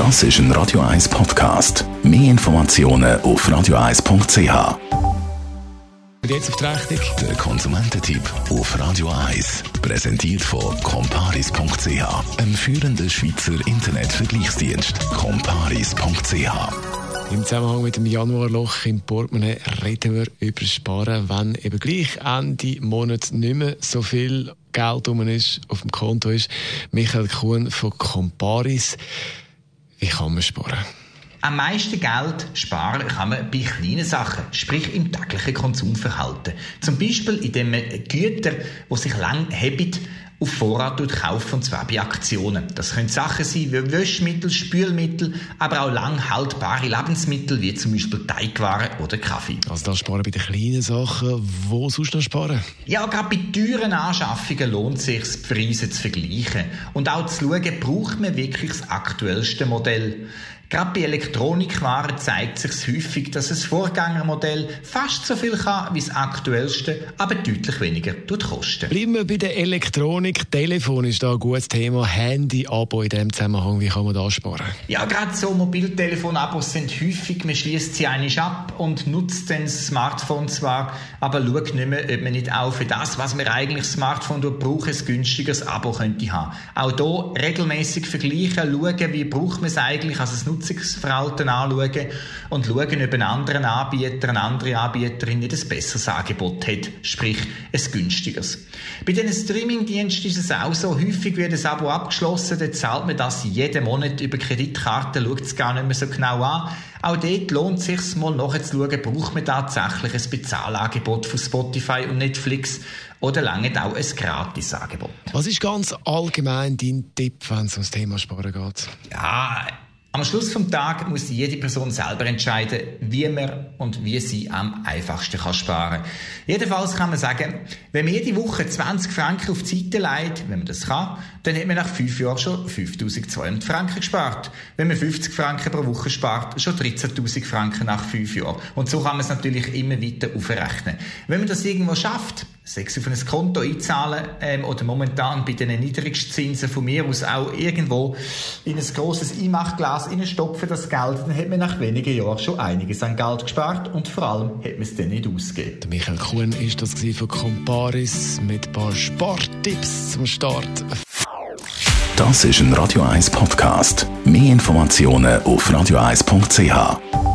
Das ist ein Radio 1 Podcast. Mehr Informationen auf radio1.ch. Und jetzt auf die Rechnung. Der Konsumententipp auf Radio 1. Präsentiert von comparis.ch, einem führenden Schweizer Internetvergleichsdienst. comparis.ch. Im Zusammenhang mit dem Januarloch im Portemonnaie reden wir über Sparen, wenn eben gleich Ende Monat nicht mehr so viel Geld um ist, auf dem Konto ist. Michael Kuhn von Comparis. Wie kann man sparen? Am meisten Geld sparen kann man bei kleinen Sachen, sprich im täglichen Konsumverhalten. Zum Beispiel, indem man Güter, die sich lang haben, auf Vorrat kaufen, und zwar bei Aktionen. Das können Sachen sein wie Wäschmittel, Spülmittel, aber auch lang haltbare Lebensmittel, wie zum Beispiel Teigwaren oder Kaffee. Also da sparen bei den kleinen Sachen. Wo sonst noch sparen? Ja, gerade bei teuren Anschaffungen lohnt es sich, die Preise zu vergleichen. Und auch zu schauen, braucht man wirklich das aktuellste Modell. Gerade bei Elektronikwaren zeigt sich häufig, dass das Vorgängermodell fast so viel kann wie das aktuellste, aber deutlich weniger kosten. Bleiben wir bei der Elektronik. Telefon ist da ein gutes Thema. Handy-Abo in diesem Zusammenhang. Wie kann man da sparen? Ja, gerade so Mobiltelefon-Abos sind häufig, man schließt sie eigentlich ab und nutzt dann das Smartphone zwar, aber schaut nicht mehr, ob man nicht auch für das, was man eigentlich das Smartphone braucht, ein günstiges Abo könnte haben. Auch hier regelmäßig vergleichen, schauen, wie braucht man es eigentlich, also es Nutzungsverhalten anschauen und schauen, ob ein anderer Anbieter, eine andere Anbieterin nicht ein besseres Angebot hat, sprich ein günstiges. Bei diesen Streamingdiensten ist es auch so, häufig wird ein Abo abgeschlossen, dann zahlt man das jeden Monat über Kreditkarte, schaut es gar nicht mehr so genau an. Auch dort lohnt es sich mal nachzuschauen, braucht man tatsächlich ein Bezahlangebot von Spotify und Netflix oder lange auch ein Gratisangebot. Was ist ganz allgemein dein Tipp, wenn es ums Thema Sparen geht? Ja, am Schluss vom Tag muss jede Person selber entscheiden, wie man und wie sie am einfachsten kann sparen kann. Jedenfalls kann man sagen, wenn man jede Woche 20 Franken auf die Seite legt, wenn man das kann, dann hat man nach fünf Jahren schon 5200 Franken gespart. Wenn man 50 Franken pro Woche spart, schon 13.000 Franken nach fünf Jahren. Und so kann man es natürlich immer weiter aufrechnen. Wenn man das irgendwo schafft, sechs auf ein Konto einzahlen ähm, oder momentan bei den Niedrigstzinsen von mir aus auch irgendwo in ein grosses Einmachglas stopfen das Geld, dann hat man nach wenigen Jahren schon einiges an Geld gespart und vor allem hat man es dann nicht ausgegeben. Der Michael Kuhn ist das von Comparis mit ein paar Spartipps zum Start. Das ist ein Radio 1 Podcast. Mehr Informationen auf radio1.ch.